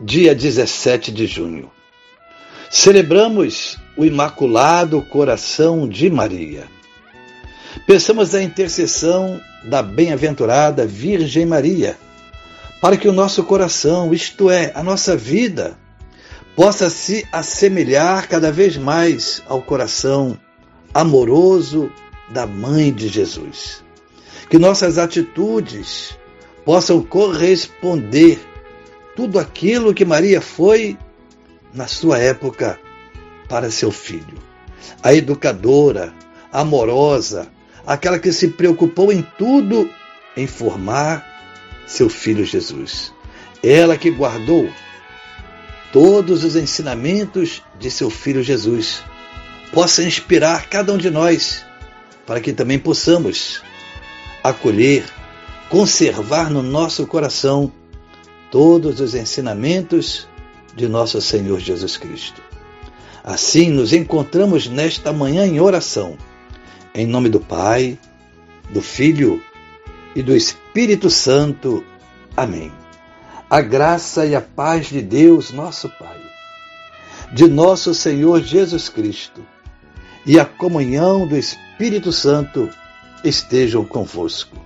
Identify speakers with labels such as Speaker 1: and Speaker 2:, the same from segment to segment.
Speaker 1: dia 17 de junho. Celebramos o Imaculado Coração de Maria. Pensamos na intercessão da bem-aventurada Virgem Maria, para que o nosso coração, isto é, a nossa vida, possa se assemelhar cada vez mais ao coração amoroso da Mãe de Jesus. Que nossas atitudes possam corresponder tudo aquilo que Maria foi na sua época para seu filho. A educadora, amorosa, aquela que se preocupou em tudo em formar seu filho Jesus. Ela que guardou todos os ensinamentos de seu filho Jesus, possa inspirar cada um de nós para que também possamos acolher, conservar no nosso coração todos os ensinamentos de nosso Senhor Jesus Cristo. Assim nos encontramos nesta manhã em oração, em nome do Pai, do Filho e do Espírito Santo. Amém. A graça e a paz de Deus, nosso Pai, de nosso Senhor Jesus Cristo e a comunhão do Espírito Santo estejam convosco.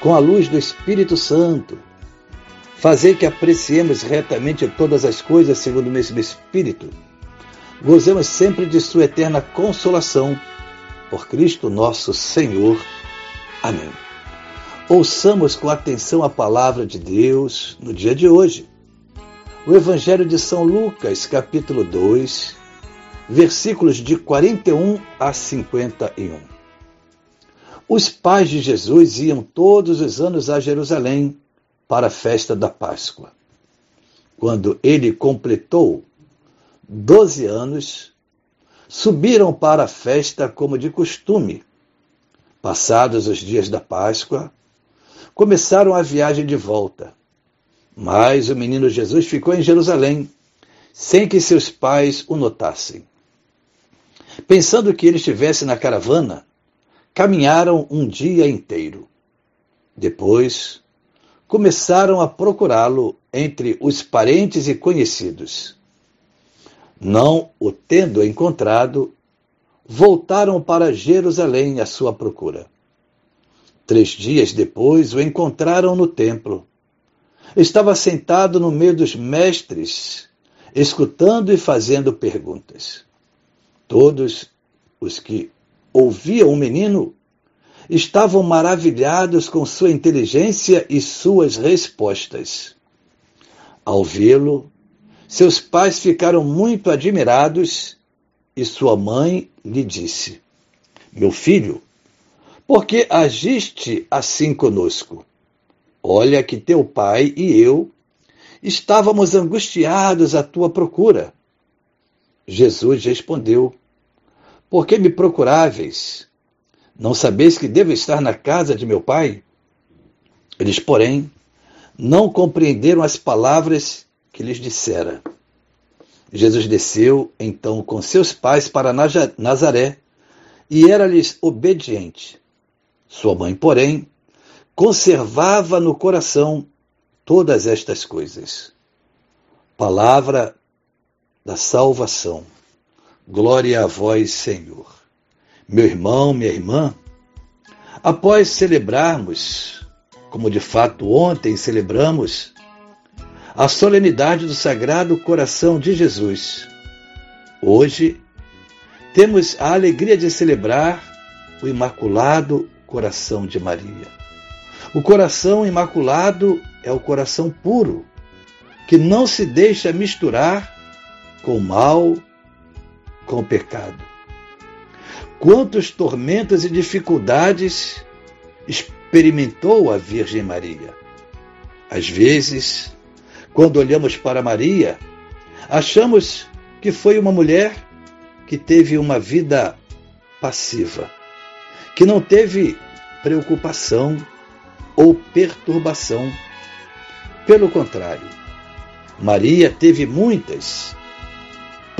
Speaker 1: com a luz do Espírito Santo, fazei que apreciemos retamente todas as coisas segundo o mesmo Espírito. Gozemos sempre de Sua eterna consolação. Por Cristo nosso Senhor. Amém. Ouçamos com atenção a palavra de Deus no dia de hoje. O Evangelho de São Lucas, capítulo 2, versículos de 41 a 51. Os pais de Jesus iam todos os anos a Jerusalém para a festa da Páscoa. Quando ele completou doze anos, subiram para a festa como de costume. Passados os dias da Páscoa, começaram a viagem de volta. Mas o menino Jesus ficou em Jerusalém, sem que seus pais o notassem. Pensando que ele estivesse na caravana, caminharam um dia inteiro. Depois, começaram a procurá-lo entre os parentes e conhecidos. Não o tendo encontrado, voltaram para Jerusalém à sua procura. Três dias depois o encontraram no templo. Estava sentado no meio dos mestres, escutando e fazendo perguntas. Todos os que ouviam o menino estavam maravilhados com sua inteligência e suas respostas. Ao vê-lo, seus pais ficaram muito admirados e sua mãe lhe disse: Meu filho, por que agiste assim conosco? Olha que teu pai e eu estávamos angustiados à tua procura. Jesus respondeu: por que me procuráveis? Não sabeis que devo estar na casa de meu pai? Eles, porém, não compreenderam as palavras que lhes dissera. Jesus desceu, então, com seus pais para Nazaré e era-lhes obediente. Sua mãe, porém, conservava no coração todas estas coisas. Palavra da salvação. Glória a vós, Senhor. Meu irmão, minha irmã, após celebrarmos, como de fato ontem celebramos, a solenidade do Sagrado Coração de Jesus. Hoje, temos a alegria de celebrar o Imaculado Coração de Maria. O coração imaculado é o coração puro, que não se deixa misturar com o mal, com o pecado. Quantos tormentos e dificuldades experimentou a Virgem Maria? Às vezes, quando olhamos para Maria, achamos que foi uma mulher que teve uma vida passiva, que não teve preocupação ou perturbação. Pelo contrário, Maria teve muitas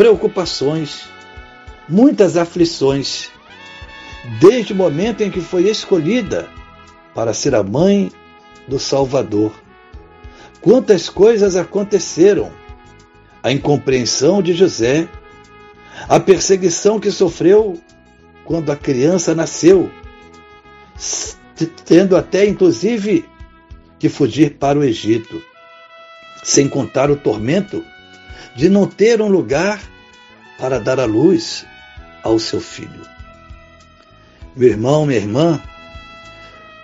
Speaker 1: preocupações, muitas aflições, desde o momento em que foi escolhida para ser a mãe do Salvador Quantas coisas aconteceram! A incompreensão de José, a perseguição que sofreu quando a criança nasceu, tendo até inclusive que fugir para o Egito, sem contar o tormento de não ter um lugar para dar a luz ao seu filho. Meu irmão, minha irmã,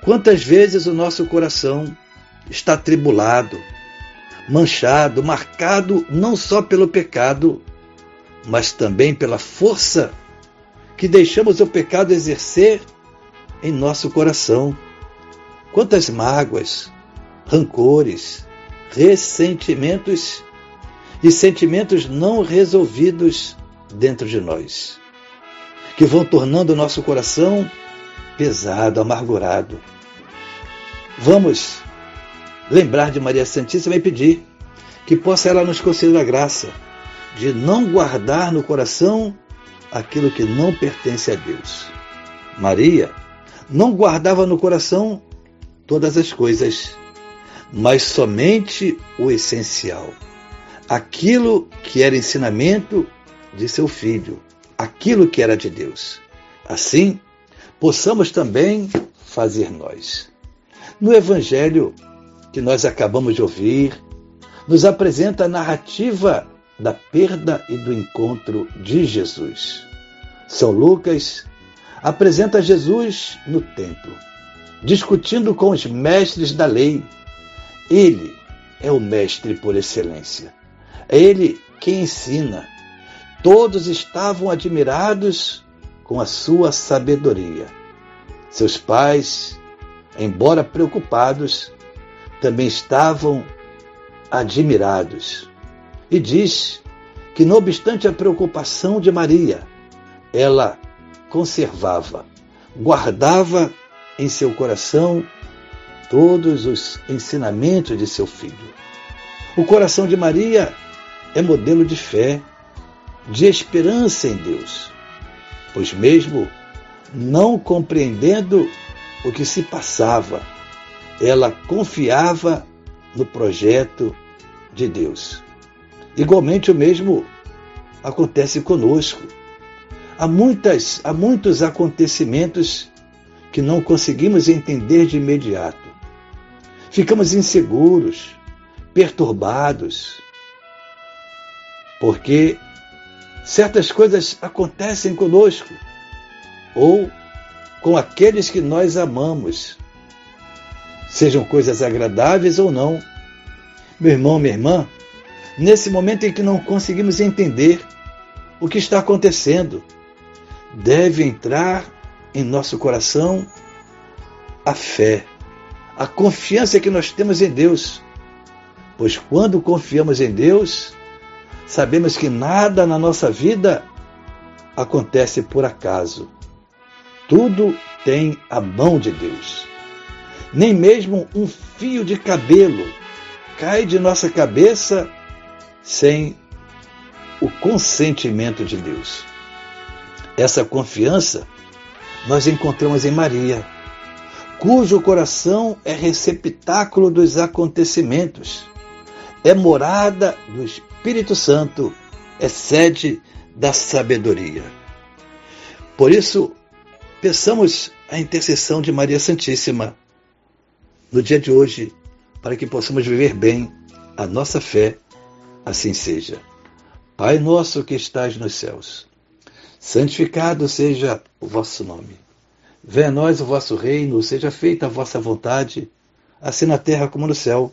Speaker 1: quantas vezes o nosso coração está atribulado, manchado, marcado não só pelo pecado, mas também pela força que deixamos o pecado exercer em nosso coração. Quantas mágoas, rancores, ressentimentos e sentimentos não resolvidos dentro de nós, que vão tornando o nosso coração pesado, amargurado. Vamos lembrar de Maria Santíssima e pedir que possa ela nos conceder a graça de não guardar no coração aquilo que não pertence a Deus. Maria não guardava no coração todas as coisas, mas somente o essencial, aquilo que era ensinamento de seu filho, aquilo que era de Deus. Assim, possamos também fazer nós. No Evangelho, que nós acabamos de ouvir nos apresenta a narrativa da perda e do encontro de Jesus. São Lucas apresenta Jesus no templo, discutindo com os mestres da lei. Ele é o mestre por excelência. É ele quem ensina. Todos estavam admirados com a sua sabedoria. Seus pais, embora preocupados, também estavam admirados. E diz que, não obstante a preocupação de Maria, ela conservava, guardava em seu coração todos os ensinamentos de seu filho. O coração de Maria é modelo de fé, de esperança em Deus, pois, mesmo não compreendendo o que se passava, ela confiava no projeto de Deus. Igualmente o mesmo acontece conosco. Há, muitas, há muitos acontecimentos que não conseguimos entender de imediato. Ficamos inseguros, perturbados, porque certas coisas acontecem conosco ou com aqueles que nós amamos sejam coisas agradáveis ou não. Meu irmão, minha irmã, nesse momento em que não conseguimos entender o que está acontecendo, deve entrar em nosso coração a fé, a confiança que nós temos em Deus. Pois quando confiamos em Deus, sabemos que nada na nossa vida acontece por acaso. Tudo tem a mão de Deus nem mesmo um fio de cabelo cai de nossa cabeça sem o consentimento de Deus. Essa confiança nós encontramos em Maria, cujo coração é receptáculo dos acontecimentos, é morada do Espírito Santo, é sede da sabedoria. Por isso, peçamos a intercessão de Maria Santíssima no dia de hoje, para que possamos viver bem a nossa fé, assim seja. Pai nosso que estás nos céus, santificado seja o vosso nome. Venha a nós o vosso reino, seja feita a vossa vontade, assim na terra como no céu.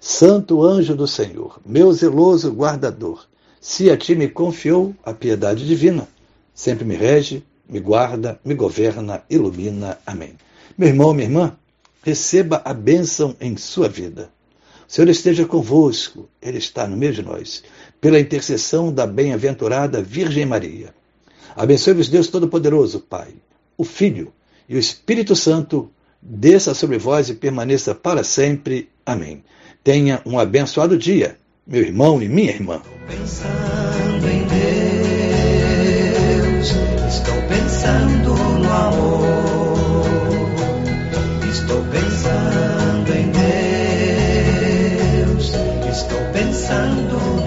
Speaker 1: Santo anjo do Senhor, meu zeloso guardador, se a ti me confiou a piedade divina, sempre me rege, me guarda, me governa, ilumina. Amém. Meu irmão, minha irmã, receba a bênção em sua vida. O Senhor esteja convosco, Ele está no meio de nós, pela intercessão da bem-aventurada Virgem Maria. Abençoe-vos Deus Todo-Poderoso, Pai, o Filho e o Espírito Santo, desça sobre vós e permaneça para sempre. Amém. Tenha um abençoado dia, meu irmão e minha irmã.
Speaker 2: Pensando em Deus, estou pensando no amor. Estou pensando em Deus, estou pensando no.